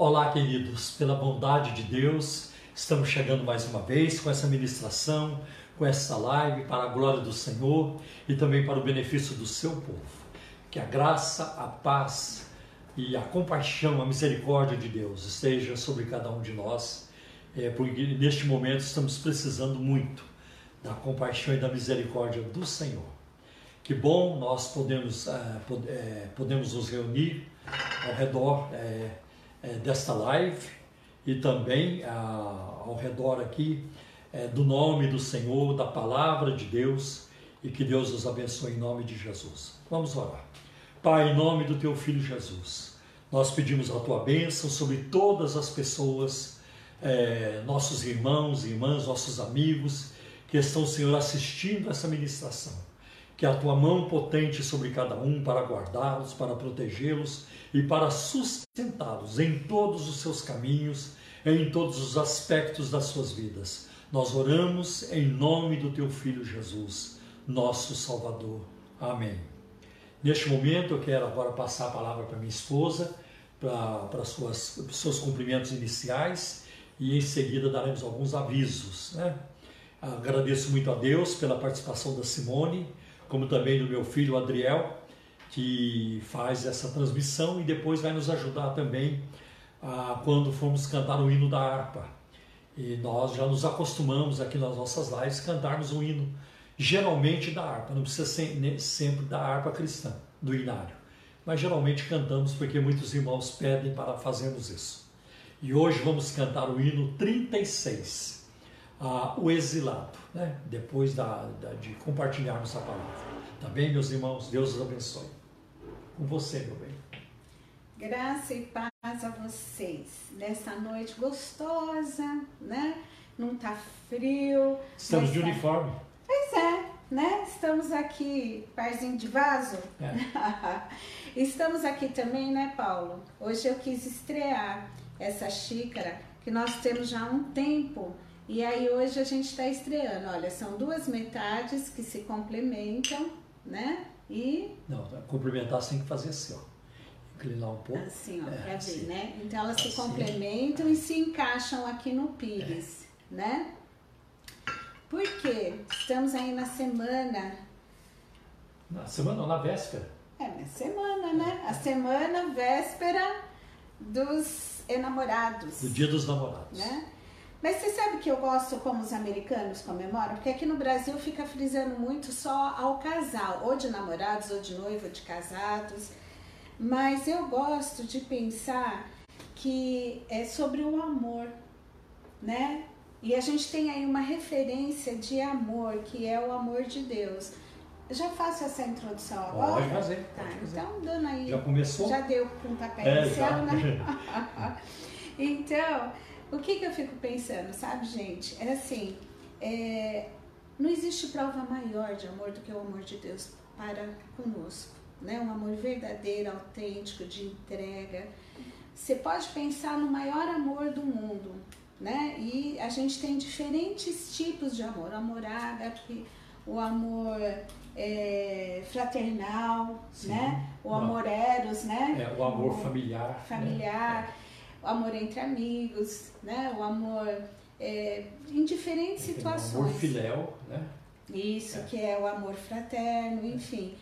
Olá, queridos, pela bondade de Deus, estamos chegando mais uma vez com essa ministração, com essa live para a glória do Senhor e também para o benefício do seu povo. Que a graça, a paz e a compaixão, a misericórdia de Deus esteja sobre cada um de nós, é, porque neste momento estamos precisando muito da compaixão e da misericórdia do Senhor. Que bom nós podemos, é, é, podemos nos reunir ao redor é, é, desta live e também ah, ao redor aqui é, do nome do Senhor, da palavra de Deus e que Deus nos abençoe em nome de Jesus. Vamos orar. Pai, em nome do teu filho Jesus, nós pedimos a tua bênção sobre todas as pessoas, é, nossos irmãos e irmãs, nossos amigos que estão, Senhor, assistindo essa ministração. Que a tua mão potente sobre cada um para guardá-los, para protegê-los e para sustentá-los em todos os seus caminhos, em todos os aspectos das suas vidas. Nós oramos em nome do teu filho Jesus, nosso Salvador. Amém. Neste momento eu quero agora passar a palavra para minha esposa, para, para suas, seus cumprimentos iniciais e em seguida daremos alguns avisos. Né? Agradeço muito a Deus pela participação da Simone, como também do meu filho Adriel, que faz essa transmissão e depois vai nos ajudar também ah, quando formos cantar o hino da harpa. E nós já nos acostumamos aqui nas nossas lives cantarmos o hino, geralmente da harpa, não precisa ser sempre da harpa cristã, do inário, mas geralmente cantamos porque muitos irmãos pedem para fazermos isso. E hoje vamos cantar o hino 36, ah, o exilado, né? depois da, da, de compartilharmos a palavra. Tá bem, meus irmãos? Deus os abençoe com você, meu bem. Graça e paz a vocês nessa noite gostosa, né? Não tá frio. Estamos de tá... uniforme. Pois é, né? Estamos aqui, parzinho de vaso. É. Estamos aqui também, né, Paulo? Hoje eu quis estrear essa xícara que nós temos já há um tempo. E aí hoje a gente está estreando. Olha, são duas metades que se complementam, né? E. Não, cumprimentar sem que fazer assim, ó. Inclinar um pouco. Assim, ó, é, pra assim. ver, né? Então elas assim. se complementam e se encaixam aqui no pires, é. né? Por quê? Estamos aí na semana. Na semana, na véspera. É, na semana, né? A semana véspera dos enamorados. Do dia dos namorados. Né? Mas você sabe que eu gosto como os americanos comemoram? Porque aqui no Brasil fica frisando muito só ao casal, ou de namorados, ou de noivo, ou de casados. Mas eu gosto de pensar que é sobre o amor, né? E a gente tem aí uma referência de amor, que é o amor de Deus. Já faço essa introdução agora? Pode fazer. Tá, pode fazer. então dando aí. Já começou? Já deu pontapé é, inicial, né? então, o que, que eu fico pensando, sabe, gente? É assim, é, não existe prova maior de amor do que o amor de Deus para conosco, né? Um amor verdadeiro, autêntico, de entrega. Você pode pensar no maior amor do mundo, né? E a gente tem diferentes tipos de amor, o amor ágape, o amor é, fraternal, Sim. né? O amor eros, né? É, o amor familiar. Familiar. Né? O amor entre amigos, né? O amor é, em diferentes situações. O amor filéu, né? Isso, é. que é o amor fraterno, enfim.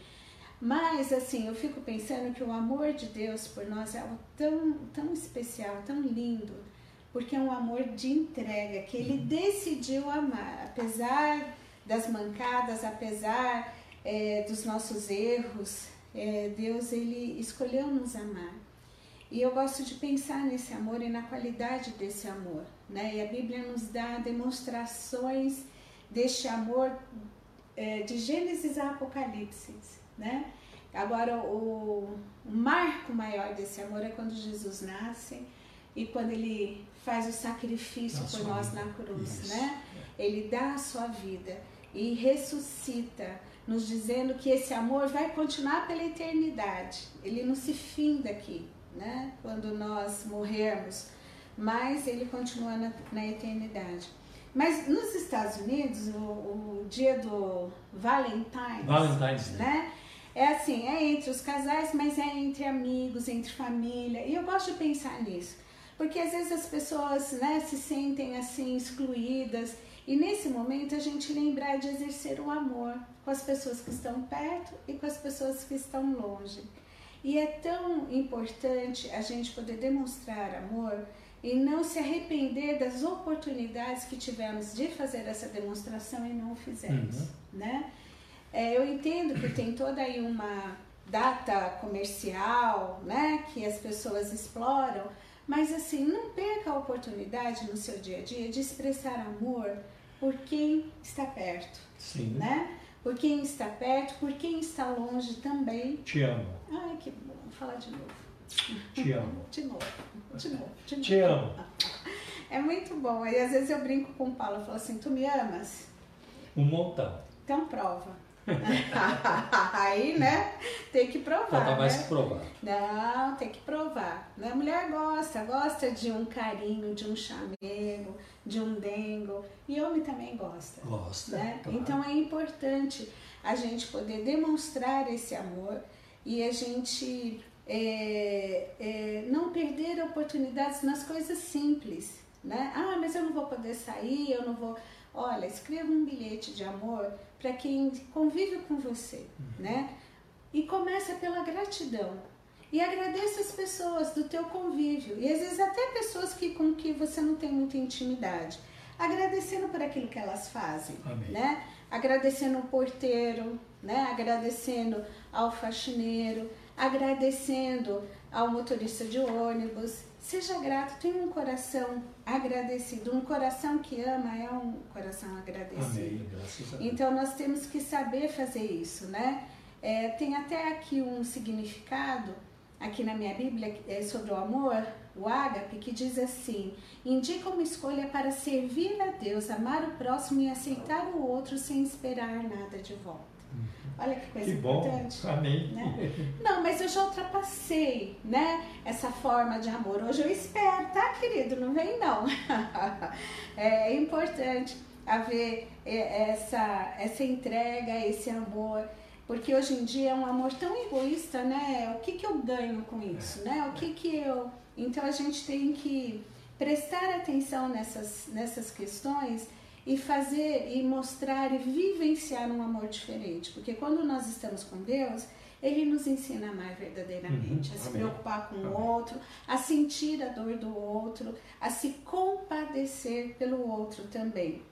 Mas, assim, eu fico pensando que o amor de Deus por nós é algo tão, tão especial, tão lindo, porque é um amor de entrega, que Ele uhum. decidiu amar, apesar das mancadas, apesar é, dos nossos erros, é, Deus, Ele escolheu nos amar. E eu gosto de pensar nesse amor e na qualidade desse amor, né? E a Bíblia nos dá demonstrações deste amor é, de Gênesis a Apocalipse, né? Agora, o, o marco maior desse amor é quando Jesus nasce e quando ele faz o sacrifício por nós vida. na cruz, Isso. né? Ele dá a sua vida e ressuscita, nos dizendo que esse amor vai continuar pela eternidade. Ele não se finda aqui, né? quando nós morrermos, mas ele continua na, na eternidade. Mas nos Estados Unidos, o, o dia do Valentine's, Valentine's né? É assim, é entre os casais, mas é entre amigos, entre família. E eu gosto de pensar nisso. Porque às vezes as pessoas né, se sentem assim excluídas e nesse momento a gente lembrar de exercer o amor com as pessoas que estão perto e com as pessoas que estão longe. E é tão importante a gente poder demonstrar amor e não se arrepender das oportunidades que tivemos de fazer essa demonstração e não fizemos, uhum. né? É, eu entendo que tem toda aí uma data comercial, né, que as pessoas exploram, mas assim, não perca a oportunidade no seu dia a dia de expressar amor por quem está perto, Sim. né? Por quem está perto, por quem está longe também. Te amo. Ai, que bom. Vou falar de novo. Te amo. De novo, de novo, de novo. Te amo. É muito bom. E às vezes eu brinco com o Paulo, eu falo assim, tu me amas? Um montão. Então prova. Aí, né? Tem que provar. Falta mais né? que provar. Não, tem que provar. A mulher gosta, gosta de um carinho, de um chamego, de um dengo. E homem também gosta. Gosta. Né? Claro. Então é importante a gente poder demonstrar esse amor e a gente é, é, não perder oportunidades nas coisas simples. Né? Ah, mas eu não vou poder sair, eu não vou. Olha, escreva um bilhete de amor para quem convive com você, uhum. né? E começa pela gratidão. E agradeça as pessoas do teu convívio. E às vezes até pessoas que, com que você não tem muita intimidade. Agradecendo por aquilo que elas fazem, Amém. né? Agradecendo o porteiro, né? Agradecendo ao faxineiro, agradecendo ao motorista de ônibus, Seja grato, tenha um coração agradecido. Um coração que ama é um coração agradecido. Amém, então nós temos que saber fazer isso, né? É, tem até aqui um significado, aqui na minha Bíblia, é sobre o amor, o ágape, que diz assim: indica uma escolha para servir a Deus, amar o próximo e aceitar o outro sem esperar nada de volta. Olha que coisa que importante. Bom. Amém. Né? Não, mas eu já ultrapassei, né? Essa forma de amor. Hoje eu espero, tá, querido? Não vem não. é importante haver é, essa, essa entrega, esse amor. Porque hoje em dia é um amor tão egoísta, né? O que, que eu ganho com isso, né? O que, que eu. Então a gente tem que prestar atenção nessas, nessas questões e fazer e mostrar e vivenciar um amor diferente, porque quando nós estamos com Deus, ele nos ensina a amar verdadeiramente, uhum. a se Amém. preocupar com Amém. o outro, a sentir a dor do outro, a se compadecer pelo outro também.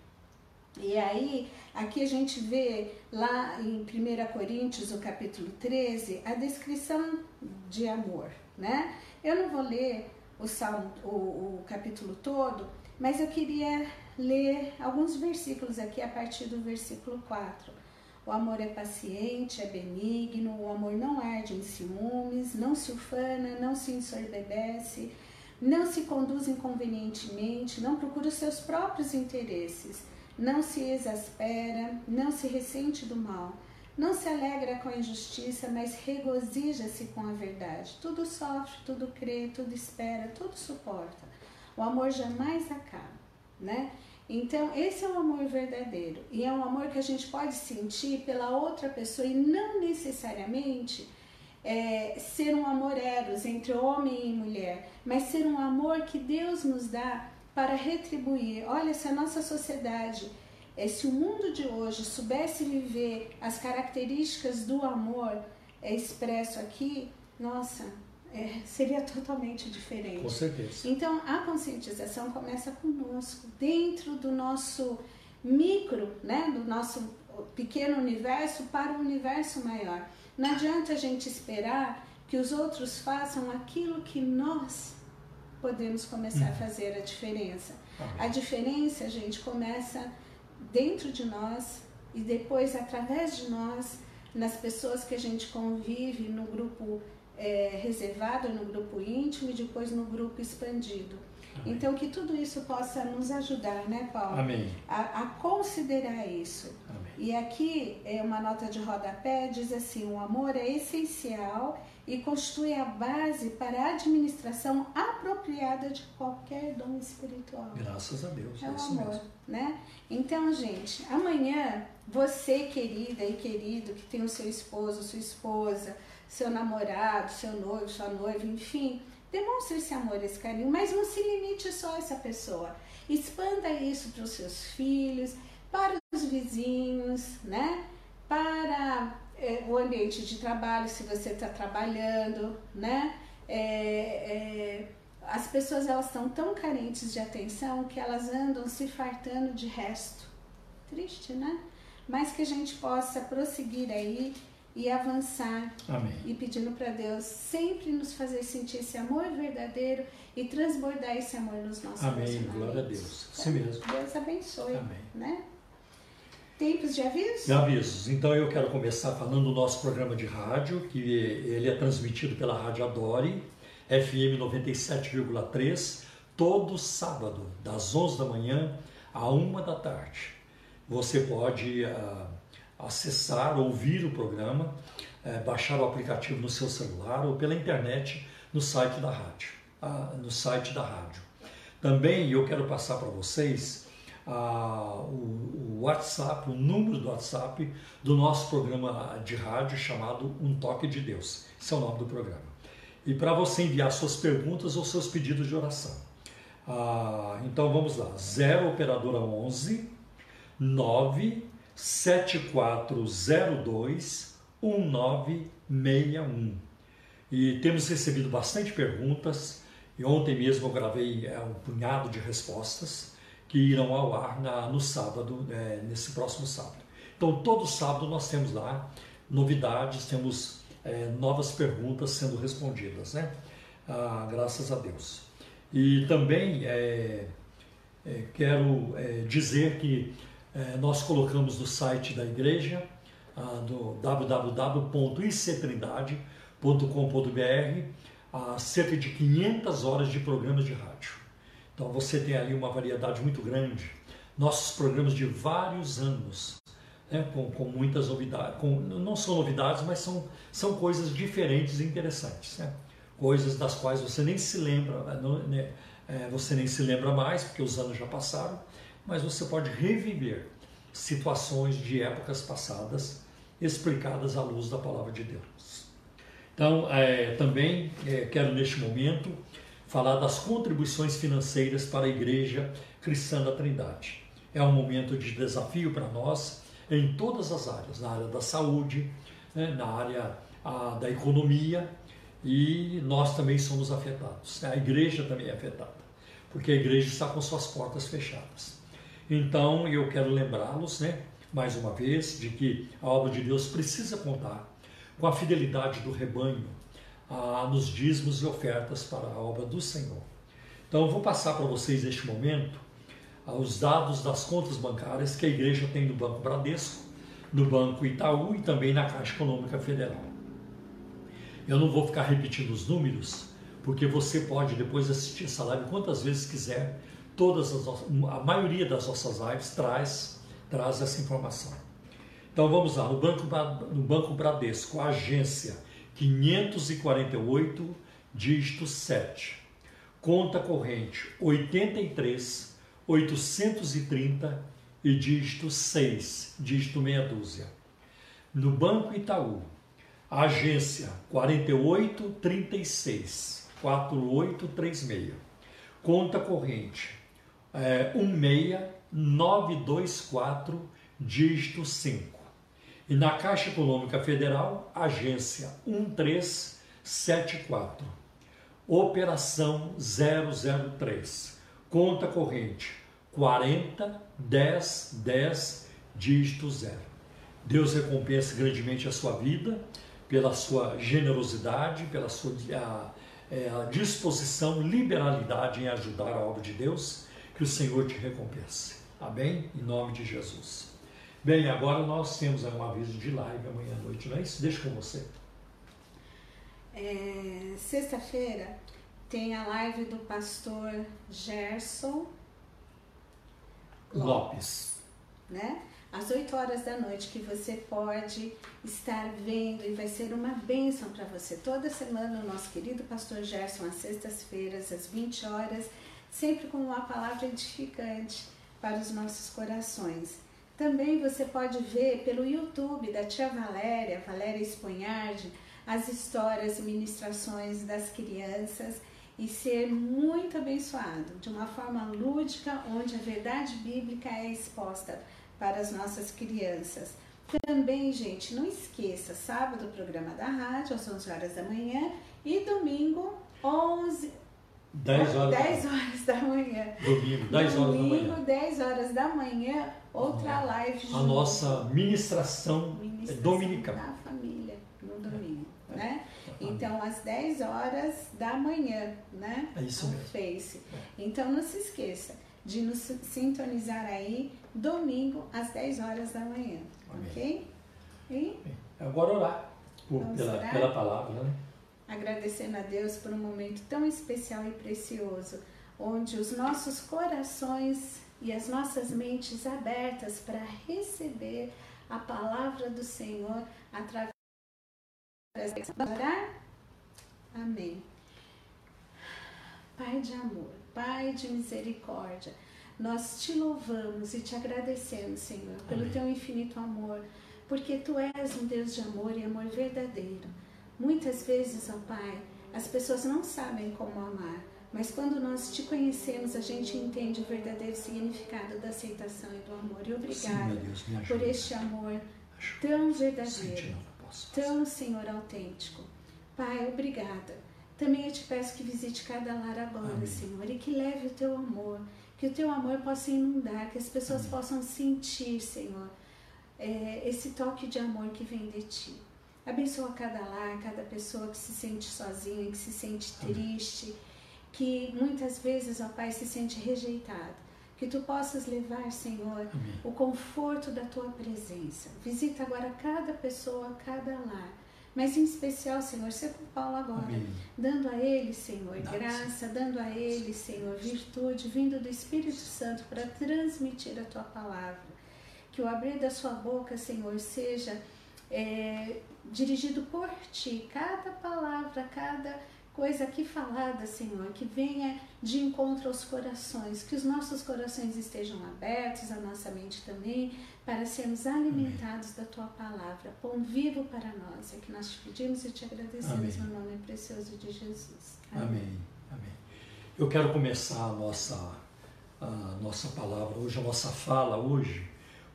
E aí, aqui a gente vê lá em 1 Coríntios, o capítulo 13, a descrição de amor, né? Eu não vou ler o, salmo, o, o capítulo todo, mas eu queria ler alguns versículos aqui a partir do versículo 4. O amor é paciente, é benigno, o amor não arde em ciúmes, não se ufana, não se ensorbebece, não se conduz inconvenientemente, não procura os seus próprios interesses, não se exaspera, não se ressente do mal, não se alegra com a injustiça, mas regozija-se com a verdade. Tudo sofre, tudo crê, tudo espera, tudo suporta. O amor jamais acaba, né? Então, esse é um amor verdadeiro e é um amor que a gente pode sentir pela outra pessoa e não necessariamente é, ser um amor eros entre homem e mulher, mas ser um amor que Deus nos dá para retribuir. Olha, se a nossa sociedade, é, se o mundo de hoje soubesse viver as características do amor é, expresso aqui, nossa, é, seria totalmente diferente. Com certeza. Então, a conscientização começa conosco, dentro do nosso micro, né, do nosso pequeno universo para o universo maior. Não adianta a gente esperar que os outros façam aquilo que nós podemos começar hum. a fazer a diferença. A diferença, gente, começa dentro de nós e depois através de nós, nas pessoas que a gente convive, no grupo é, reservado no grupo íntimo e depois no grupo expandido. Amém. Então, que tudo isso possa nos ajudar, né, Paulo? Amém. A, a considerar isso. Amém. E aqui é uma nota de rodapé, diz assim: o amor é essencial e constitui a base para a administração apropriada de qualquer dom espiritual. Graças a Deus. É, é o amor, mesmo. né? Então, gente, amanhã você, querida e querido, que tem o seu esposo, sua esposa, seu namorado, seu noivo, sua noiva, enfim, demonstre esse amor, esse carinho, mas não se limite só a essa pessoa. Expanda isso para os seus filhos, para os vizinhos, né? Para é, o ambiente de trabalho, se você está trabalhando, né? É, é, as pessoas elas estão tão carentes de atenção que elas andam se fartando de resto. Triste, né? Mas que a gente possa prosseguir aí e avançar Amém. e pedindo para Deus sempre nos fazer sentir esse amor verdadeiro e transbordar esse amor nos nossos Amém. Glória a Deus. Assim mesmo. Deus abençoe. Amém. Né? Tempos de avisos? De avisos. Então eu quero começar falando do nosso programa de rádio, que ele é transmitido pela Rádio Adore, FM 97,3, todo sábado, das 11 da manhã à 1 da tarde. Você pode uh, acessar, ouvir o programa, uh, baixar o aplicativo no seu celular ou pela internet no site da rádio. Uh, no site da rádio. Também eu quero passar para vocês o, o WhatsApp, o número do WhatsApp do nosso programa de rádio chamado Um Toque de Deus. Esse é o nome do programa e para você enviar suas perguntas ou seus pedidos de oração. Ah, então vamos lá, 0 operadora 11 9 7402 1961. E temos recebido bastante perguntas e ontem mesmo eu gravei é, um punhado de respostas que irão ao ar na, no sábado, é, nesse próximo sábado. Então todo sábado nós temos lá novidades, temos é, novas perguntas sendo respondidas, né? Ah, graças a Deus. E também é, é, quero é, dizer que é, nós colocamos no site da igreja, ah, do www.ictrindade.com.br, cerca de 500 horas de programas de rádio. Então você tem ali uma variedade muito grande. Nossos programas de vários anos, né, com, com, muitas novidades, com, não são novidades, mas são, são coisas diferentes e interessantes, né? coisas das quais você nem se lembra, né, né, é, você nem se lembra mais, porque os anos já passaram, mas você pode reviver situações de épocas passadas explicadas à luz da palavra de Deus. Então, é, também é, quero neste momento falar das contribuições financeiras para a Igreja Cristã da Trindade. É um momento de desafio para nós em todas as áreas, na área da saúde, né, na área a, da economia e nós também somos afetados. A igreja também é afetada, porque a igreja está com suas portas fechadas. Então eu quero lembrá-los, né, mais uma vez, de que a obra de Deus precisa contar com a fidelidade do rebanho a, nos dízimos e ofertas para a obra do Senhor. Então eu vou passar para vocês neste momento os dados das contas bancárias que a igreja tem no Banco Bradesco, no Banco Itaú e também na Caixa Econômica Federal. Eu não vou ficar repetindo os números, porque você pode depois assistir essa live quantas vezes quiser. Todas as, a maioria das nossas lives traz, traz essa informação. Então vamos lá, no Banco, no Banco Bradesco, agência 548, dígito 7. Conta corrente 83 830 e dígito 6, dígito meia dúzia. No Banco Itaú, agência 4836 4836. Conta corrente é, 16924, dígito 5. E na Caixa Econômica Federal, agência 1374. Operação 003 conta corrente 40 10 10 dígito zero. Deus recompensa grandemente a sua vida pela sua generosidade, pela sua a, é, a disposição, liberalidade em ajudar a obra de Deus. Que o Senhor te recompense. Amém? Em nome de Jesus. Bem, agora nós temos um aviso de live amanhã à noite, não é isso? Deixa com você. É, Sexta-feira tem a live do pastor Gerson Lopes. Né? Às 8 horas da noite, que você pode estar vendo e vai ser uma bênção para você. Toda semana, o nosso querido pastor Gerson, às sextas-feiras, às 20 horas, sempre com uma palavra edificante para os nossos corações. Também você pode ver pelo YouTube da tia Valéria, Valéria Esponhardi, as histórias e ministrações das crianças e ser muito abençoado de uma forma lúdica, onde a verdade bíblica é exposta para as nossas crianças. Também, gente, não esqueça, sábado, programa da rádio, às 11 horas da manhã, e domingo, 11, 10 horas, 10 horas da manhã. Domingo, 10 horas domingo, da manhã. 10 horas da manhã, outra live. A nossa ministração, Ministração dominical. Da família, no domingo, É. né? Então, às 10 horas da manhã, né? É isso no mesmo. Face. Então, não se esqueça de nos sintonizar aí domingo às 10 horas da manhã, Amém. ok? E Agora orar, por- pela, orar? pela palavra, né? Agradecendo a Deus por um momento tão especial e precioso, onde os nossos corações e as nossas mentes abertas para receber a palavra do Senhor através Vamos orar? Amém. Pai de amor, Pai de misericórdia, nós te louvamos e te agradecemos, Senhor, pelo Amém. teu infinito amor, porque tu és um Deus de amor e amor verdadeiro. Muitas vezes, ó Pai, as pessoas não sabem como amar, mas quando nós te conhecemos, a gente entende o verdadeiro significado da aceitação e do amor. E Sim, obrigada Deus, por este amor tão verdadeiro, tão, Senhor, autêntico. Pai, obrigada. Também eu te peço que visite cada lar agora, Amém. Senhor, e que leve o teu amor, que o teu amor possa inundar, que as pessoas Amém. possam sentir, Senhor, é, esse toque de amor que vem de ti. Abençoa cada lar, cada pessoa que se sente sozinha, que se sente triste, que muitas vezes, ó Pai, se sente rejeitado. Que tu possas levar, Senhor, Amém. o conforto da tua presença. Visita agora cada pessoa, cada lar. Mas em especial, Senhor, ser com Paulo agora. Amém. Dando a ele, Senhor, graça, dando a ele, Senhor, virtude, vindo do Espírito Santo para transmitir a tua palavra. Que o abrir da sua boca, Senhor, seja é, dirigido por ti. Cada palavra, cada coisa aqui falada, Senhor, que venha de encontro aos corações, que os nossos corações estejam abertos, a nossa mente também, para sermos alimentados da tua palavra. Pão vivo para nós. É que nós te pedimos e te agradecemos Amém. no nome precioso de Jesus. Amém. Amém. Eu quero começar a nossa, a nossa palavra hoje, a nossa fala hoje,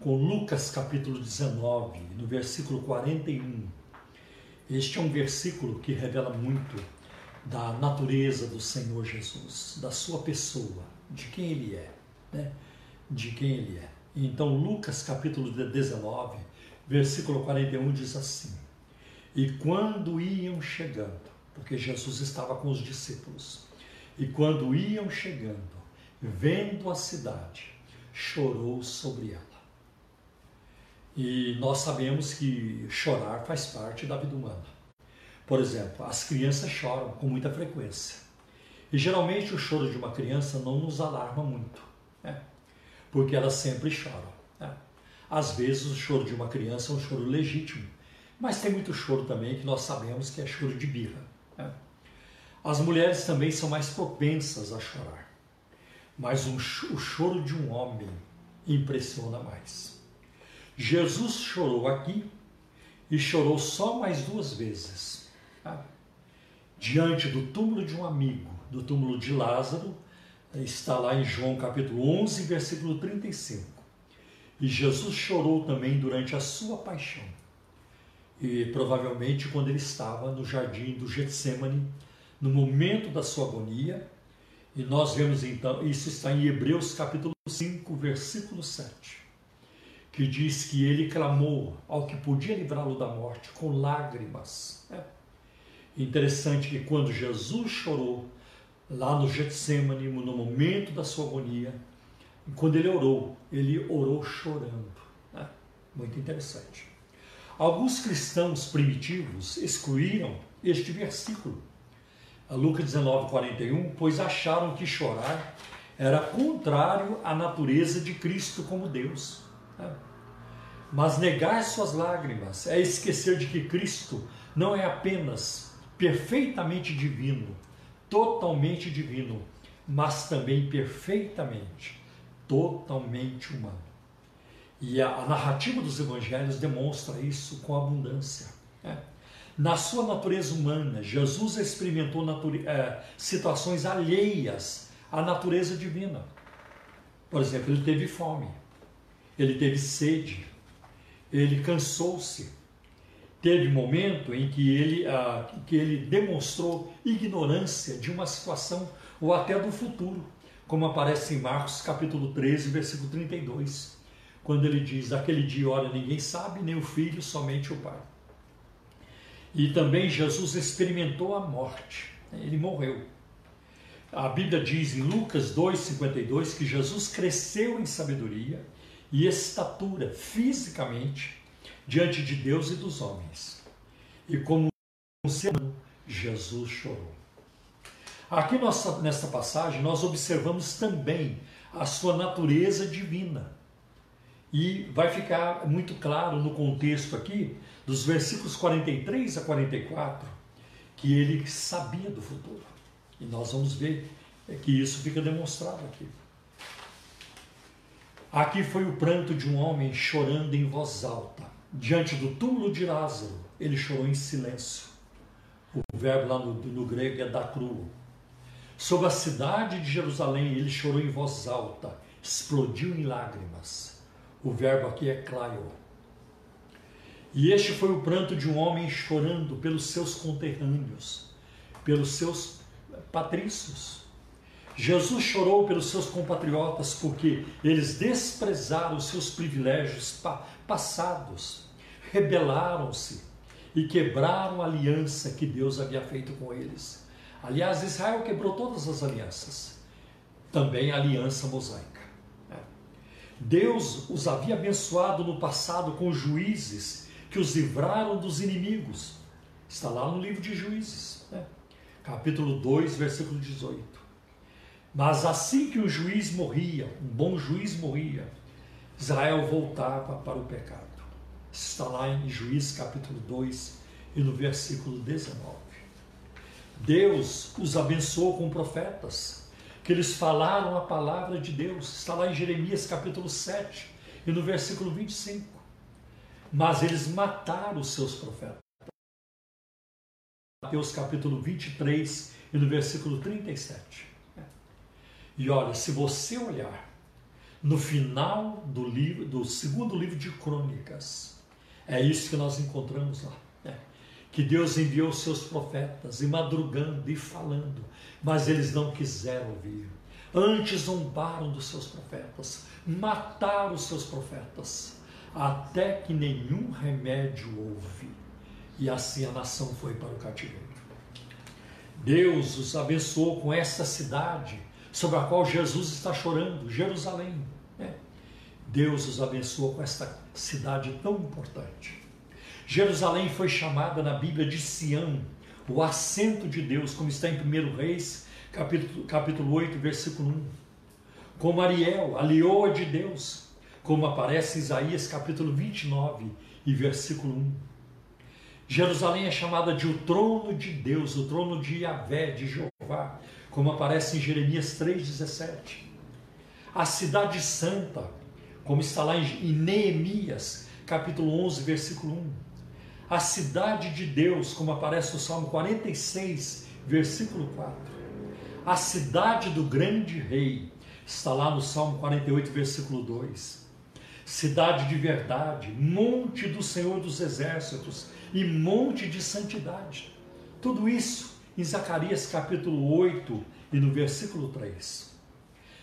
com Lucas capítulo 19, no versículo 41. Este é um versículo que revela muito da natureza do Senhor Jesus, da sua pessoa, de quem ele é, né? De quem ele é. Então, Lucas capítulo 19, versículo 41 diz assim: E quando iam chegando, porque Jesus estava com os discípulos, e quando iam chegando, vendo a cidade, chorou sobre ela. E nós sabemos que chorar faz parte da vida humana. Por exemplo, as crianças choram com muita frequência. E geralmente o choro de uma criança não nos alarma muito, né? porque elas sempre choram. Né? Às vezes o choro de uma criança é um choro legítimo, mas tem muito choro também que nós sabemos que é choro de birra. né? As mulheres também são mais propensas a chorar, mas um o choro de um homem impressiona mais. Jesus chorou aqui e chorou só mais duas vezes. tá? Diante do túmulo de um amigo, do túmulo de Lázaro, está lá em João capítulo 11, versículo 35. E Jesus chorou também durante a sua paixão. E provavelmente quando ele estava no jardim do Getsemane, no momento da sua agonia, e nós vemos então, isso está em Hebreus capítulo 5, versículo 7, que diz que ele clamou ao que podia livrá-lo da morte com lágrimas. né? Interessante que quando Jesus chorou lá no Getsemane, no momento da sua agonia, quando ele orou, ele orou chorando. né? Muito interessante. Alguns cristãos primitivos excluíram este versículo, Lucas 19, 41, pois acharam que chorar era contrário à natureza de Cristo como Deus. Mas negar suas lágrimas é esquecer de que Cristo não é apenas perfeitamente divino, totalmente divino, mas também perfeitamente, totalmente humano. E a, a narrativa dos evangelhos demonstra isso com abundância. né? Na sua natureza humana, Jesus experimentou é, situações alheias à natureza divina. Por exemplo, ele teve fome, ele teve sede, ele cansou-se. Teve momento em que ele, ah, que ele demonstrou ignorância de uma situação ou até do futuro, como aparece em Marcos capítulo 13, versículo 32, quando ele diz: Aquele dia, olha, ninguém sabe, nem o filho, somente o pai. E também Jesus experimentou a morte, ele morreu. A Bíblia diz em Lucas 2,52 que Jesus cresceu em sabedoria e estatura fisicamente diante de Deus e dos homens. E como um ser humano, Jesus chorou. Aqui nossa, nesta passagem nós observamos também a sua natureza divina. E vai ficar muito claro no contexto aqui, dos versículos 43 a 44, que ele sabia do futuro. E nós vamos ver que isso fica demonstrado aqui. Aqui foi o pranto de um homem chorando em voz alta. Diante do túmulo de Lázaro, ele chorou em silêncio. O verbo lá no, no grego é dacruo. Sobre a cidade de Jerusalém, ele chorou em voz alta, explodiu em lágrimas. O verbo aqui é claio. E este foi o pranto de um homem chorando pelos seus conterrâneos, pelos seus patrícios. Jesus chorou pelos seus compatriotas porque eles desprezaram seus privilégios passados, rebelaram-se e quebraram a aliança que Deus havia feito com eles. Aliás, Israel quebrou todas as alianças, também a aliança mosaica. Né? Deus os havia abençoado no passado com juízes que os livraram dos inimigos. Está lá no livro de Juízes, né? capítulo 2, versículo 18. Mas assim que o juiz morria, um bom juiz morria, Israel voltava para o pecado. Está lá em Juiz capítulo 2 e no versículo 19. Deus os abençoou com profetas, que eles falaram a palavra de Deus. Está lá em Jeremias capítulo 7 e no versículo 25. Mas eles mataram os seus profetas. Mateus capítulo 23 e no versículo 37. E olha, se você olhar no final do livro, do segundo livro de Crônicas, é isso que nós encontramos lá. Né? Que Deus enviou seus profetas e madrugando e falando, mas eles não quiseram ouvir. Antes zombaram dos seus profetas, mataram os seus profetas, até que nenhum remédio houve. E assim a nação foi para o cativeiro. Deus os abençoou com essa cidade sobre a qual Jesus está chorando, Jerusalém. Né? Deus os abençoou com esta cidade tão importante. Jerusalém foi chamada na Bíblia de Sião, o assento de Deus, como está em 1 Reis, capítulo, capítulo 8, versículo 1. Como Ariel, a leoa de Deus, como aparece em Isaías capítulo 29 e versículo 1. Jerusalém é chamada de o trono de Deus, o trono de Yahvé, de Jeová, como aparece em Jeremias 3,17. A cidade santa, como está lá em Neemias, capítulo 11, versículo 1. A cidade de Deus, como aparece no Salmo 46, versículo 4. A cidade do grande rei, está lá no Salmo 48, versículo 2. Cidade de verdade, monte do Senhor dos exércitos e monte de santidade. Tudo isso em Zacarias capítulo 8 e no versículo 3.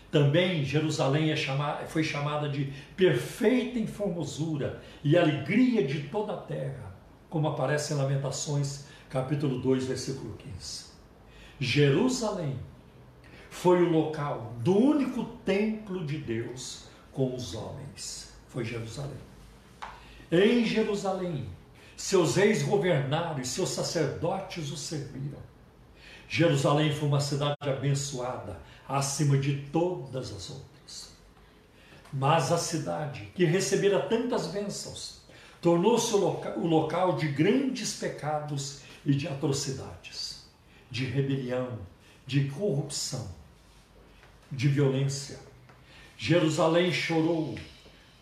Também Jerusalém é chamada, foi chamada de perfeita em formosura e alegria de toda a terra, como aparece em Lamentações capítulo 2, versículo 15. Jerusalém foi o local do único templo de Deus com os homens. Foi Jerusalém. Em Jerusalém, seus reis governaram e seus sacerdotes o serviram. Jerusalém foi uma cidade abençoada acima de todas as outras. Mas a cidade, que recebera tantas bênçãos, tornou-se o, o local de grandes pecados e de atrocidades, de rebelião, de corrupção, de violência. Jerusalém chorou,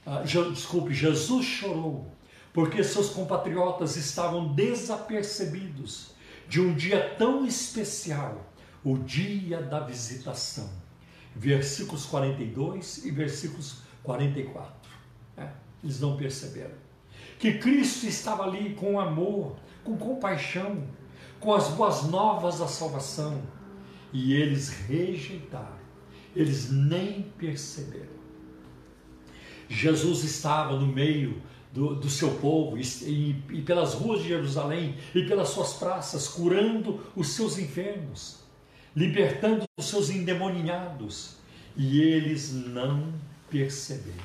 uh, desculpe, Jesus chorou porque seus compatriotas estavam desapercebidos de um dia tão especial, o dia da visitação. Versículos 42 e versículos 44. É, eles não perceberam. Que Cristo estava ali com amor, com compaixão, com as boas novas da salvação. E eles rejeitaram, eles nem perceberam. Jesus estava no meio do, do seu povo e, e, pelas ruas de Jerusalém e pelas suas praças, curando os seus enfermos, libertando os seus endemoniados, e eles não perceberam.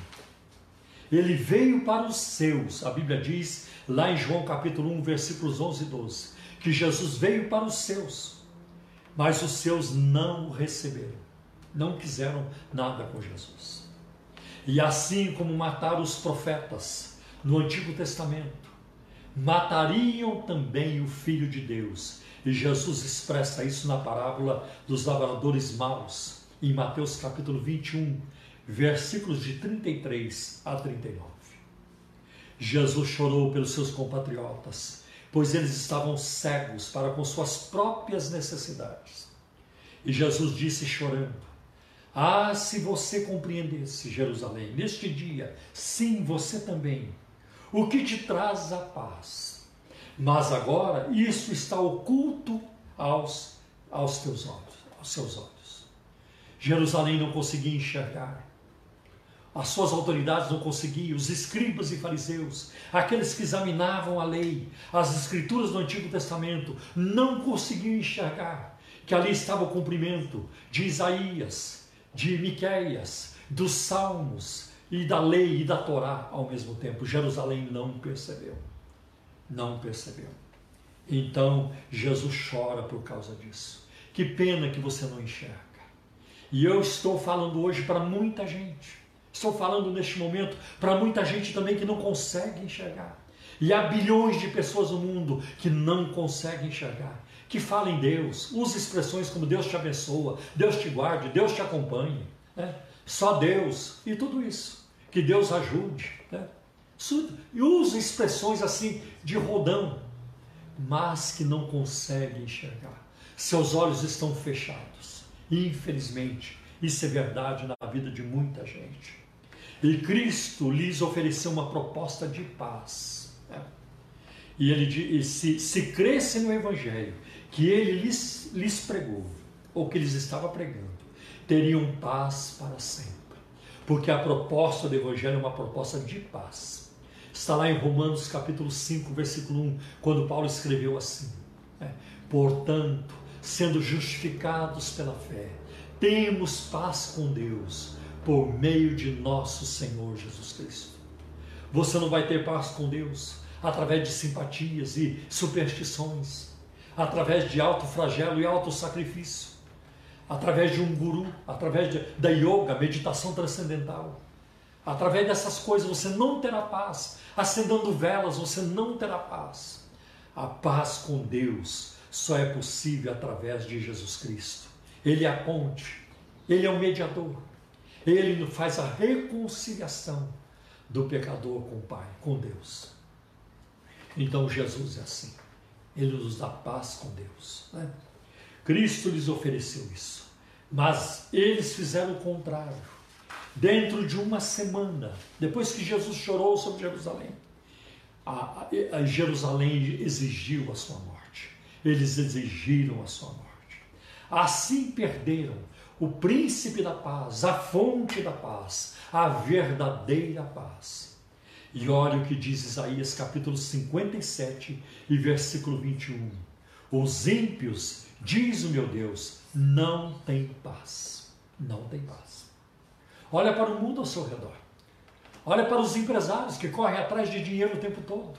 Ele veio para os seus, a Bíblia diz lá em João capítulo 1, versículos 11 e 12, que Jesus veio para os seus, mas os seus não o receberam, não quiseram nada com Jesus. E assim como mataram os profetas, no Antigo Testamento, matariam também o Filho de Deus. E Jesus expressa isso na parábola dos lavradores maus, em Mateus capítulo 21, versículos de 33 a 39. Jesus chorou pelos seus compatriotas, pois eles estavam cegos para com suas próprias necessidades. E Jesus disse chorando: Ah, se você compreendesse, Jerusalém, neste dia, sim, você também o que te traz a paz. Mas agora isso está oculto aos, aos teus olhos, aos seus olhos. Jerusalém não conseguia enxergar. As suas autoridades não conseguiam, os escribas e fariseus, aqueles que examinavam a lei, as escrituras do Antigo Testamento, não conseguiam enxergar que ali estava o cumprimento de Isaías, de Miqueias, dos Salmos, e da lei e da Torá ao mesmo tempo. Jerusalém não percebeu. Não percebeu. Então Jesus chora por causa disso. Que pena que você não enxerga. E eu estou falando hoje para muita gente. Estou falando neste momento para muita gente também que não consegue enxergar. E há bilhões de pessoas no mundo que não conseguem enxergar. Que falam em Deus, usa expressões como Deus te abençoa, Deus te guarde, Deus te acompanhe. Né? Só Deus e tudo isso que Deus ajude. Né? E usa expressões assim de rodão, mas que não consegue enxergar. Seus olhos estão fechados. Infelizmente, isso é verdade na vida de muita gente. E Cristo lhes ofereceu uma proposta de paz. Né? E ele disse: se, se cresce no Evangelho que ele lhes, lhes pregou, ou que eles estava pregando, teriam paz para sempre porque a proposta do Evangelho é uma proposta de paz. Está lá em Romanos capítulo 5, versículo 1, quando Paulo escreveu assim: né? Portanto, sendo justificados pela fé, temos paz com Deus por meio de nosso Senhor Jesus Cristo. Você não vai ter paz com Deus através de simpatias e superstições, através de alto flagelo e alto sacrifício através de um guru, através de, da yoga, meditação transcendental. Através dessas coisas você não terá paz. Acendendo velas você não terá paz. A paz com Deus só é possível através de Jesus Cristo. Ele é a ponte, ele é o mediador. Ele faz a reconciliação do pecador com o Pai, com Deus. Então Jesus é assim. Ele nos dá paz com Deus. Né? Cristo lhes ofereceu isso. Mas eles fizeram o contrário. Dentro de uma semana, depois que Jesus chorou sobre Jerusalém, a, a, Jerusalém exigiu a sua morte. Eles exigiram a sua morte. Assim perderam o príncipe da paz, a fonte da paz, a verdadeira paz. E olha o que diz Isaías capítulo 57 e versículo 21. Os ímpios Diz o meu Deus, não tem paz. Não tem paz. Olha para o mundo ao seu redor. Olha para os empresários que correm atrás de dinheiro o tempo todo.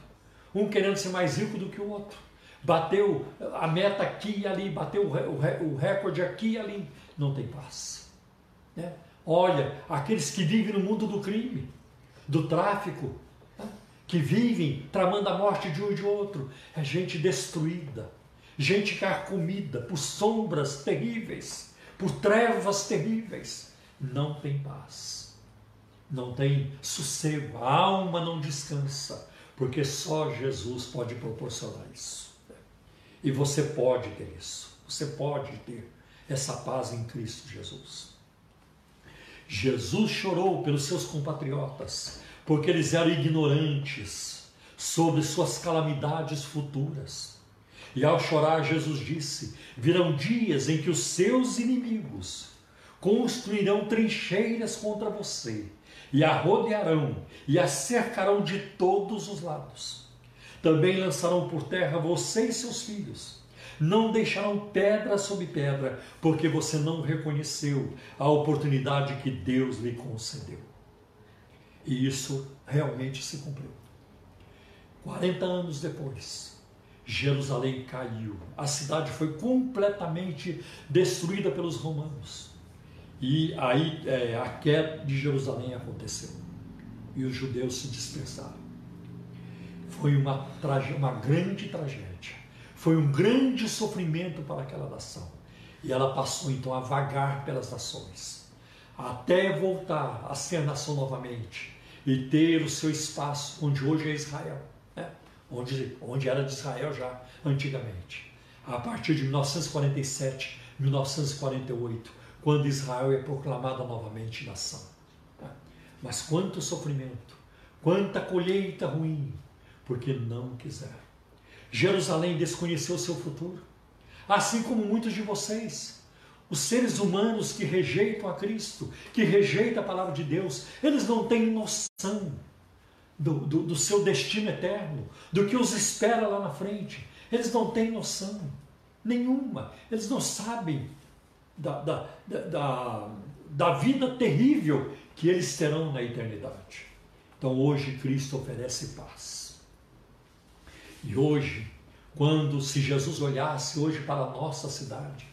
Um querendo ser mais rico do que o outro. Bateu a meta aqui e ali, bateu o recorde aqui e ali. Não tem paz. Né? Olha, aqueles que vivem no mundo do crime, do tráfico, né? que vivem tramando a morte de um e de outro. É gente destruída gente carcomida por sombras terríveis, por trevas terríveis, não tem paz, não tem sossego, a alma não descansa, porque só Jesus pode proporcionar isso. E você pode ter isso. Você pode ter essa paz em Cristo Jesus. Jesus chorou pelos seus compatriotas, porque eles eram ignorantes sobre suas calamidades futuras. E ao chorar, Jesus disse: Virão dias em que os seus inimigos construirão trincheiras contra você, e a rodearão e a cercarão de todos os lados. Também lançarão por terra você e seus filhos. Não deixarão pedra sobre pedra, porque você não reconheceu a oportunidade que Deus lhe concedeu. E isso realmente se cumpriu. 40 anos depois, Jerusalém caiu. A cidade foi completamente destruída pelos romanos. E aí é, a queda de Jerusalém aconteceu. E os judeus se dispersaram. Foi uma, uma grande tragédia. Foi um grande sofrimento para aquela nação. E ela passou então a vagar pelas nações, até voltar a ser nação novamente e ter o seu espaço onde hoje é Israel? Onde, onde era de Israel já antigamente. A partir de 1947, 1948, quando Israel é proclamada novamente nação. Mas quanto sofrimento, quanta colheita ruim, porque não quiseram. Jerusalém desconheceu seu futuro, assim como muitos de vocês. Os seres humanos que rejeitam a Cristo, que rejeitam a palavra de Deus, eles não têm noção do, do, do seu destino eterno, do que os espera lá na frente. Eles não têm noção nenhuma, eles não sabem da, da, da, da vida terrível que eles terão na eternidade. Então hoje Cristo oferece paz. E hoje, quando se Jesus olhasse hoje para a nossa cidade,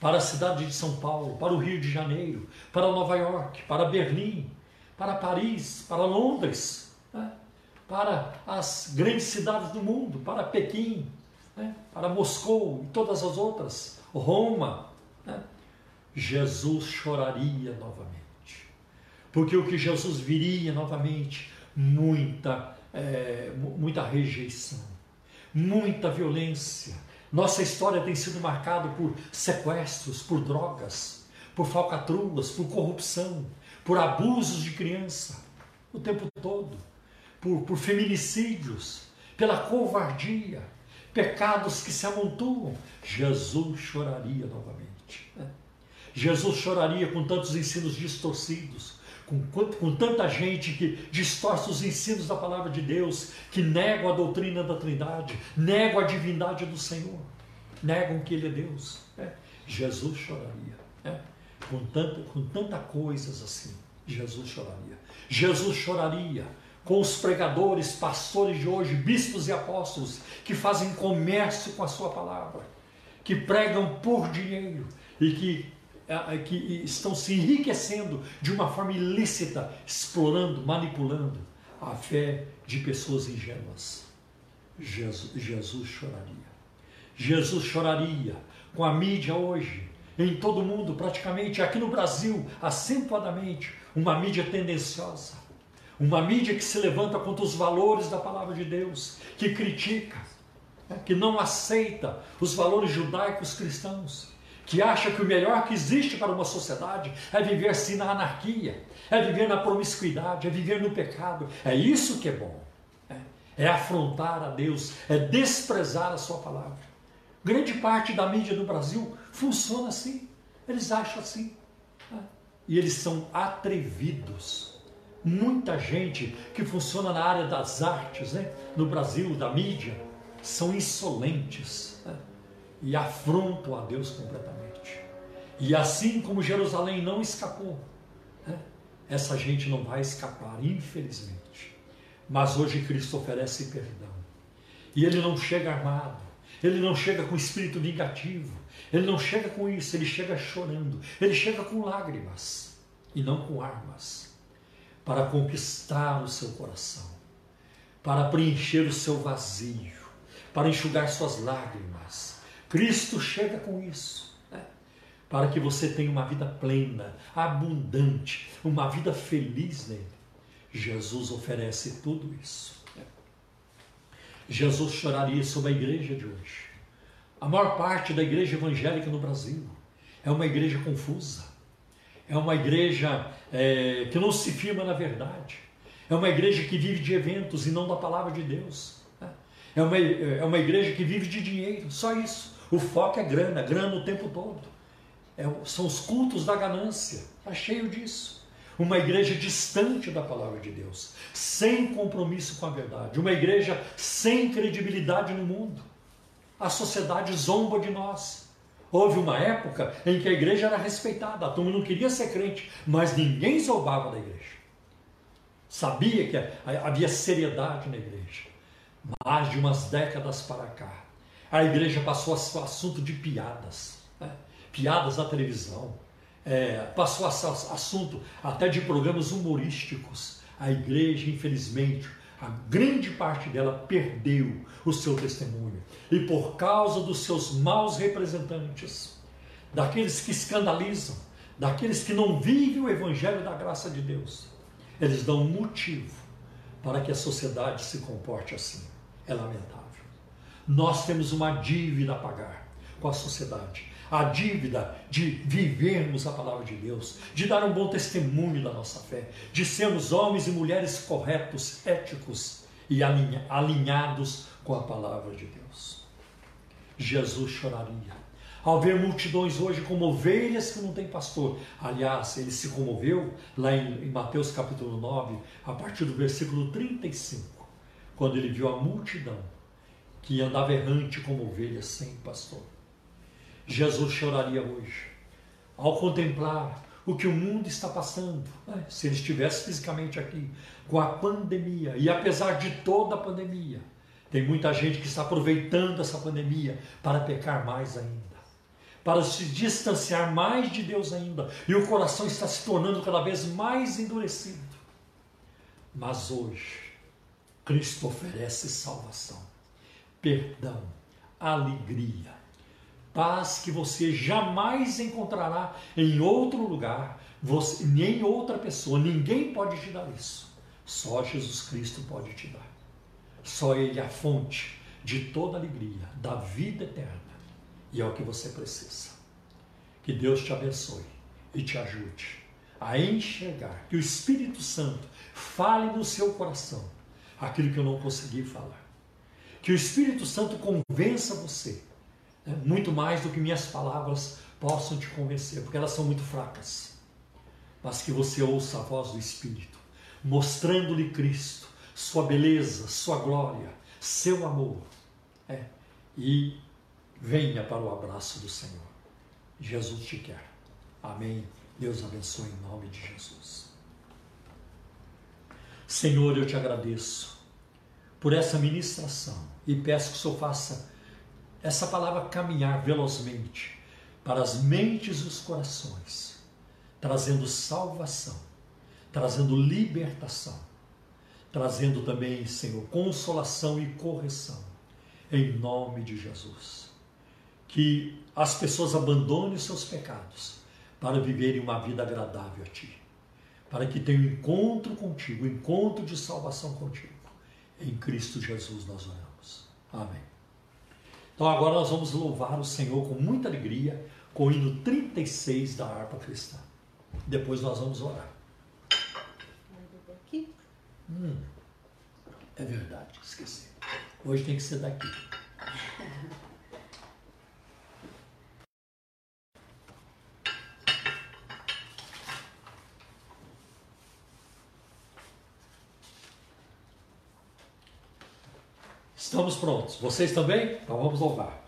para a cidade de São Paulo, para o Rio de Janeiro, para Nova York, para Berlim, para Paris, para Londres? Para as grandes cidades do mundo, para Pequim, né? para Moscou e todas as outras, Roma, né? Jesus choraria novamente. Porque o que Jesus viria novamente, muita, é, muita rejeição, muita violência. Nossa história tem sido marcada por sequestros, por drogas, por falcatruas, por corrupção, por abusos de criança o tempo todo, por, por feminicídios, pela covardia, pecados que se amontoam. Jesus choraria novamente. Né? Jesus choraria com tantos ensinos distorcidos, com, com tanta gente que distorce os ensinos da palavra de Deus, que negam a doutrina da Trindade, negam a divindade do Senhor, negam que Ele é Deus. Né? Jesus choraria. Né? Com, tanta, com tanta coisas assim, Jesus choraria. Jesus choraria com os pregadores, pastores de hoje, bispos e apóstolos, que fazem comércio com a sua palavra, que pregam por dinheiro e que que estão se enriquecendo de uma forma ilícita, explorando, manipulando a fé de pessoas ingênuas. Jesus, Jesus choraria. Jesus choraria com a mídia hoje, em todo o mundo, praticamente, aqui no Brasil, acentuadamente, uma mídia tendenciosa, uma mídia que se levanta contra os valores da palavra de Deus, que critica, né, que não aceita os valores judaicos cristãos que acha que o melhor que existe para uma sociedade é viver assim na anarquia, é viver na promiscuidade, é viver no pecado. É isso que é bom. É, é afrontar a Deus, é desprezar a sua palavra. Grande parte da mídia do Brasil funciona assim. Eles acham assim. É. E eles são atrevidos. Muita gente que funciona na área das artes, né, no Brasil, da mídia, são insolentes né, e afrontam a Deus completamente. E assim como Jerusalém não escapou, né? essa gente não vai escapar, infelizmente. Mas hoje Cristo oferece perdão. E ele não chega armado, ele não chega com espírito vingativo, ele não chega com isso, ele chega chorando, ele chega com lágrimas e não com armas, para conquistar o seu coração, para preencher o seu vazio, para enxugar suas lágrimas. Cristo chega com isso para que você tenha uma vida plena, abundante, uma vida feliz nele. Jesus oferece tudo isso. Jesus choraria sobre a igreja de hoje. A maior parte da igreja evangélica no Brasil é uma igreja confusa, é uma igreja é, que não se firma na verdade, é uma igreja que vive de eventos e não da palavra de Deus, né? é uma, é uma igreja que vive de dinheiro, só isso. O foco é grana, grana o tempo todo. É, são os cultos da ganância, está cheio disso. Uma igreja distante da palavra de Deus, sem compromisso com a verdade, uma igreja sem credibilidade no mundo a sociedade zomba de nós. Houve uma época em que a igreja era respeitada, a turma não queria ser crente, mas ninguém zombava da igreja. Sabia que havia seriedade na igreja. Mais de umas décadas para cá, a igreja passou a ser assunto de piadas, né? piadas na televisão, é, passou a ser assunto até de programas humorísticos. A igreja, infelizmente, a grande parte dela perdeu o seu testemunho. E por causa dos seus maus representantes, daqueles que escandalizam, daqueles que não vivem o evangelho da graça de Deus, eles dão motivo para que a sociedade se comporte assim. É lamentável. Nós temos uma dívida a pagar com a sociedade a dívida de vivermos a palavra de Deus, de dar um bom testemunho da nossa fé, de sermos homens e mulheres corretos, éticos e alinhados com a palavra de Deus. Jesus choraria. Ao ver multidões hoje como ovelhas que não têm pastor. Aliás, ele se comoveu lá em, Mateus capítulo 9, a partir do versículo 35, quando ele viu a multidão que andava errante como ovelhas sem pastor. Jesus choraria hoje ao contemplar o que o mundo está passando, né? se ele estivesse fisicamente aqui, com a pandemia, e apesar de toda a pandemia, tem muita gente que está aproveitando essa pandemia para pecar mais ainda, para se distanciar mais de Deus ainda, e o coração está se tornando cada vez mais endurecido. Mas hoje, Cristo oferece salvação, perdão, alegria paz que você jamais encontrará em outro lugar, você, nem outra pessoa. Ninguém pode te dar isso. Só Jesus Cristo pode te dar. Só Ele é a fonte de toda alegria, da vida eterna. E é o que você precisa. Que Deus te abençoe e te ajude a enxergar, que o Espírito Santo fale no seu coração aquilo que eu não consegui falar. Que o Espírito Santo convença você né? muito mais do que minhas palavras possam te convencer, porque elas são muito fracas. Mas que você ouça a voz do Espírito, mostrando-lhe Cristo, sua beleza, sua glória, seu amor. É, e venha para o abraço do Senhor. Jesus te quer. Amém. Deus abençoe em nome de Jesus. Senhor, eu te agradeço por essa ministração e peço que o Senhor faça essa palavra caminhar velozmente para as mentes e os corações, trazendo salvação, trazendo libertação, trazendo também, Senhor, consolação e correção, em nome de Jesus. Que as pessoas abandonem seus pecados para viverem uma vida agradável a Ti, para que tenham encontro contigo, encontro de salvação contigo. Em Cristo Jesus nós oramos. Amém. Então agora nós vamos louvar o Senhor com muita alegria com o hino 36 da harpa cristã. Depois nós vamos orar. Hum, é verdade, esqueci. Hoje tem que ser daqui. Estamos prontos. Vocês também? Então vamos louvar.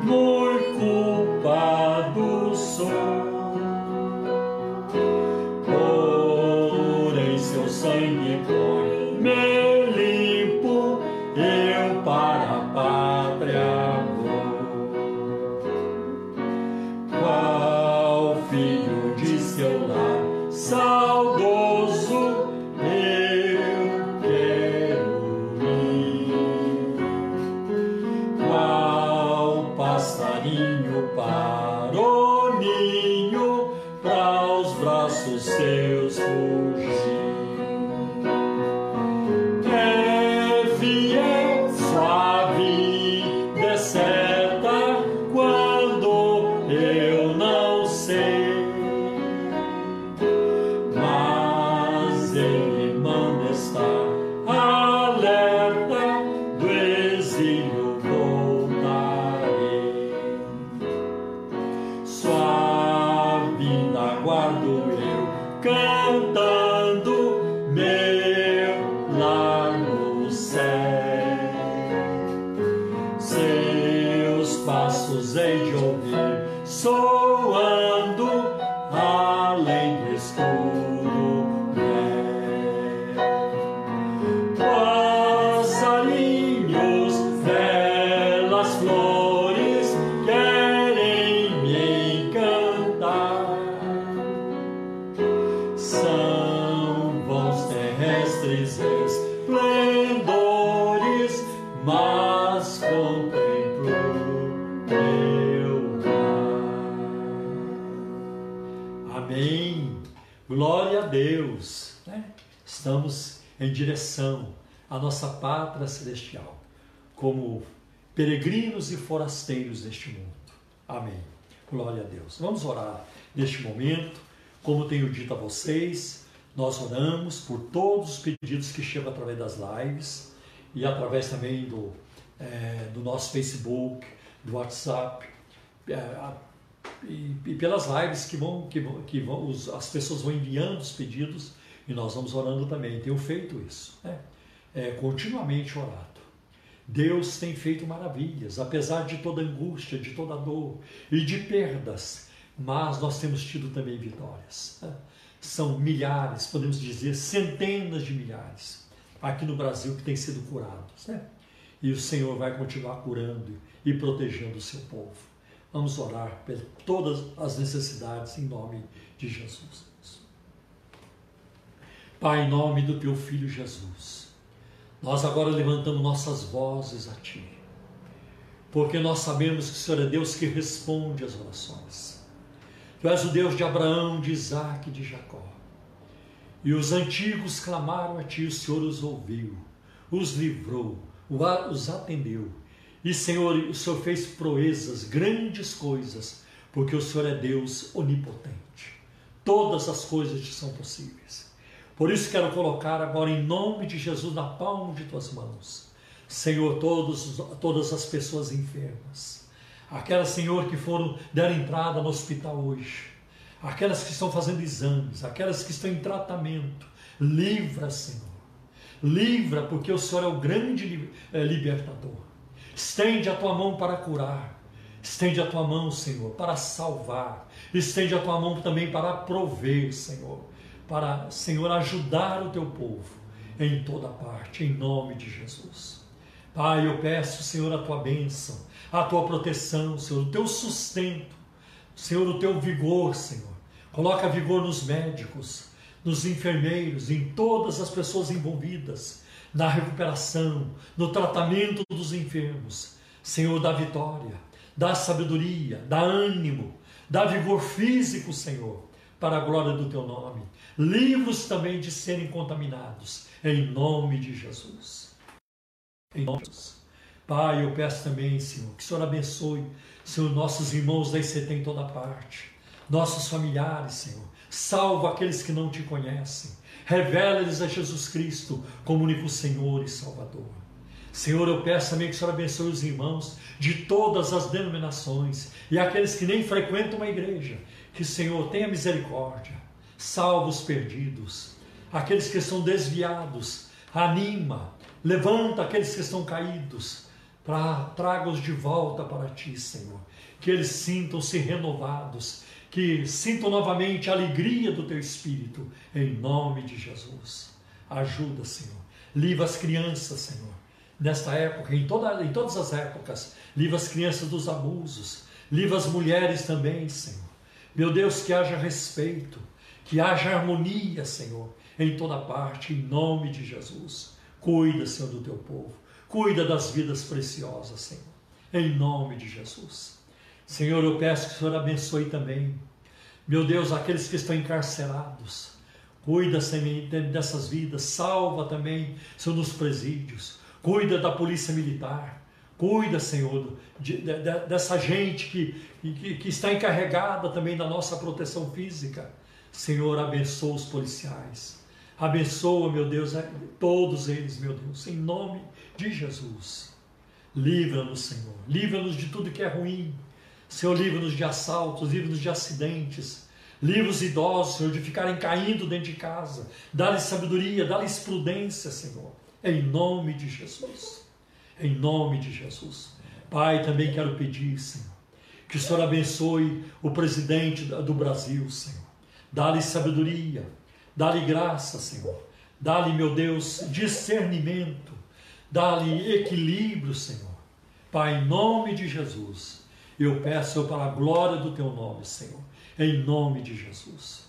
Muitos, muito direção à nossa pátria celestial, como peregrinos e forasteiros deste mundo. Amém. Glória a Deus. Vamos orar neste momento. Como tenho dito a vocês, nós oramos por todos os pedidos que chegam através das lives e através também do, eh, do nosso Facebook, do WhatsApp. e, e pelas lives que vão, que vão, que vão os- as pessoas vão enviando os pedidos e nós vamos orando também. Tenho feito isso, né? É, continuamente orado. Deus tem feito maravilhas, apesar de toda angústia, de toda dor e de perdas, mas nós temos tido também vitórias. né? São milhares, podemos dizer centenas de milhares aqui no Brasil que têm sido curados. Né? E o Senhor vai continuar curando e protegendo o seu povo. Vamos orar por todas as necessidades em nome de Jesus. Pai, em nome do teu filho Jesus, nós agora levantamos nossas vozes a ti, porque nós sabemos que o Senhor é Deus que responde às orações. Tu és o Deus de Abraão, de Isaac e de Jacó. E os antigos clamaram a ti, o Senhor os ouviu, os livrou, os atendeu. E, Senhor, o Senhor fez proezas, grandes coisas, porque o Senhor é Deus onipotente. Todas as coisas te são possíveis. Por isso quero colocar agora em nome de Jesus na palma de tuas mãos, Senhor, todos, todas as pessoas enfermas, aquelas, Senhor, que foram deram entrada no hospital hoje, aquelas que estão fazendo exames, aquelas que estão em tratamento, livra, Senhor, livra, porque o Senhor é o grande libertador. Estende a tua mão para curar, estende a tua mão, Senhor, para salvar, estende a tua mão também para prover, Senhor para, Senhor, ajudar o teu povo em toda parte, em nome de Jesus. Pai, eu peço, Senhor, a tua bênção, a tua proteção, Senhor, o teu sustento, Senhor, o teu vigor, Senhor. Coloca vigor nos médicos, nos enfermeiros, em todas as pessoas envolvidas na recuperação, no tratamento dos enfermos. Senhor, dá vitória, dá sabedoria, dá ânimo, dá vigor físico, Senhor para a glória do teu nome. Livros também de serem contaminados, em nome de Jesus. Em nome de Jesus. Pai, eu peço também, Senhor, que o Senhor abençoe, Senhor, nossos irmãos da ICT em toda parte, nossos familiares, Senhor. Salva aqueles que não te conhecem. Revela-lhes a Jesus Cristo como único Senhor e Salvador. Senhor, eu peço também que o Senhor abençoe os irmãos de todas as denominações e aqueles que nem frequentam uma igreja. Que Senhor tenha misericórdia, salva os perdidos, aqueles que são desviados, anima, levanta aqueles que estão caídos, para traga-os de volta para ti, Senhor. Que eles sintam-se renovados, que sintam novamente a alegria do teu Espírito, em nome de Jesus. Ajuda, Senhor. Livra as crianças, Senhor. Nesta época, em, toda, em todas as épocas, livra as crianças dos abusos, livra as mulheres também, Senhor. Meu Deus, que haja respeito, que haja harmonia, Senhor, em toda parte, em nome de Jesus. Cuida, Senhor, do teu povo. Cuida das vidas preciosas, Senhor. Em nome de Jesus. Senhor, eu peço que o Senhor abençoe também, meu Deus, aqueles que estão encarcerados. Cuida, Senhor, dessas vidas. Salva também, Senhor, nos presídios. Cuida da polícia militar. Cuida, Senhor, de, de, dessa gente que, que, que está encarregada também da nossa proteção física. Senhor, abençoa os policiais. Abençoa, meu Deus, todos eles, meu Deus, em nome de Jesus. Livra-nos, Senhor. Livra-nos de tudo que é ruim. Senhor, livra-nos de assaltos, livra-nos de acidentes. Livra os idosos, Senhor, de ficarem caindo dentro de casa. Dá-lhes sabedoria, dá-lhes prudência, Senhor. Em nome de Jesus. Em nome de Jesus. Pai, também quero pedir, Senhor, que o Senhor abençoe o presidente do Brasil, Senhor. Dá-lhe sabedoria, dá-lhe graça, Senhor. Dá-lhe, meu Deus, discernimento. Dá-lhe equilíbrio, Senhor. Pai, em nome de Jesus eu peço para a glória do teu nome, Senhor, em nome de Jesus.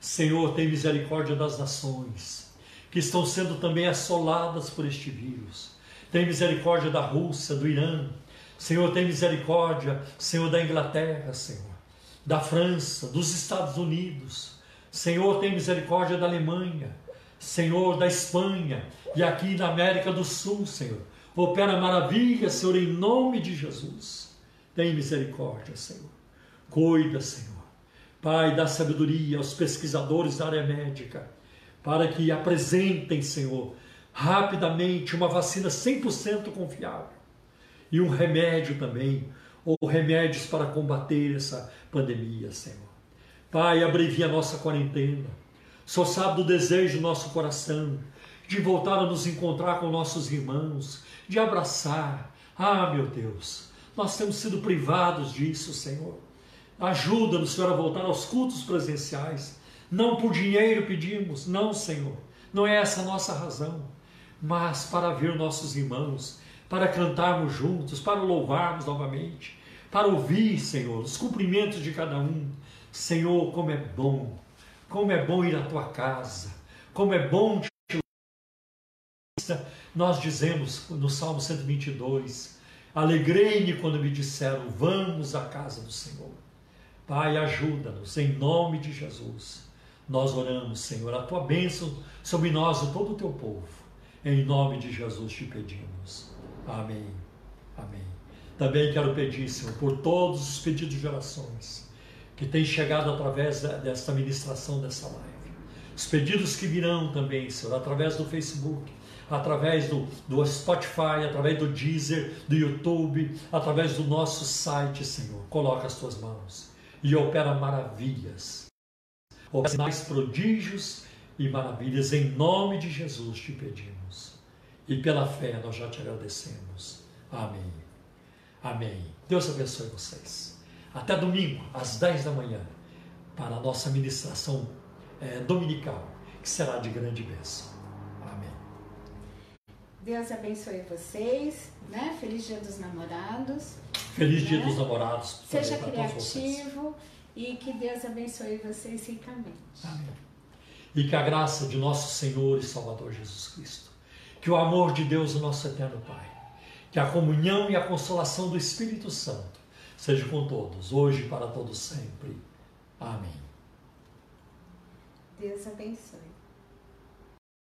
Senhor, tem misericórdia das nações que estão sendo também assoladas por este vírus. Tem misericórdia da Rússia, do Irã. Senhor, tem misericórdia, Senhor, da Inglaterra, Senhor, da França, dos Estados Unidos. Senhor, tem misericórdia da Alemanha, Senhor, da Espanha e aqui na América do Sul, Senhor. Opera maravilha, Senhor, em nome de Jesus. Tem misericórdia, Senhor. Cuida, Senhor. Pai, dá sabedoria aos pesquisadores da área médica, para que apresentem, Senhor, rapidamente uma vacina 100% confiável e um remédio também, ou remédios para combater essa pandemia, Senhor. Pai, abrevia a nossa quarentena. Só sabe do desejo do nosso coração de voltar a nos encontrar com nossos irmãos, de abraçar. Ah, meu Deus, nós temos sido privados disso, Senhor. Ajuda-nos, Senhor, a voltar aos cultos presenciais. Não por dinheiro pedimos, não, Senhor. Não é essa a nossa razão, mas para ver nossos irmãos, para cantarmos juntos, para louvarmos novamente, para ouvir, Senhor, os cumprimentos de cada um. Senhor, como é bom, como é bom ir à tua casa, como é bom te nós dizemos no Salmo 122, Alegrei-me quando me disseram: Vamos à casa do Senhor. Pai, ajuda-nos em nome de Jesus. Nós oramos, Senhor, a tua bênção sobre nós e todo o teu povo. Em nome de Jesus te pedimos. Amém. Amém. Também quero pedir, Senhor, por todos os pedidos de orações que têm chegado através desta ministração dessa live. Os pedidos que virão também, Senhor, através do Facebook, através do, do Spotify, através do Deezer, do YouTube, através do nosso site, Senhor. Coloca as tuas mãos e opera maravilhas. Opera sinais, prodígios e maravilhas. Em nome de Jesus te pedimos. E pela fé nós já te agradecemos. Amém. Amém. Deus abençoe vocês. Até domingo, às 10 da manhã, para a nossa ministração é, dominical, que será de grande bênção. Deus abençoe vocês, né? Feliz Dia dos Namorados. Feliz né? Dia dos Namorados. Seja criativo e que Deus abençoe vocês ricamente. Amém. E que a graça de nosso Senhor e Salvador Jesus Cristo, que o amor de Deus, o nosso eterno Pai, que a comunhão e a consolação do Espírito Santo seja com todos, hoje e para todos sempre. Amém. Deus abençoe.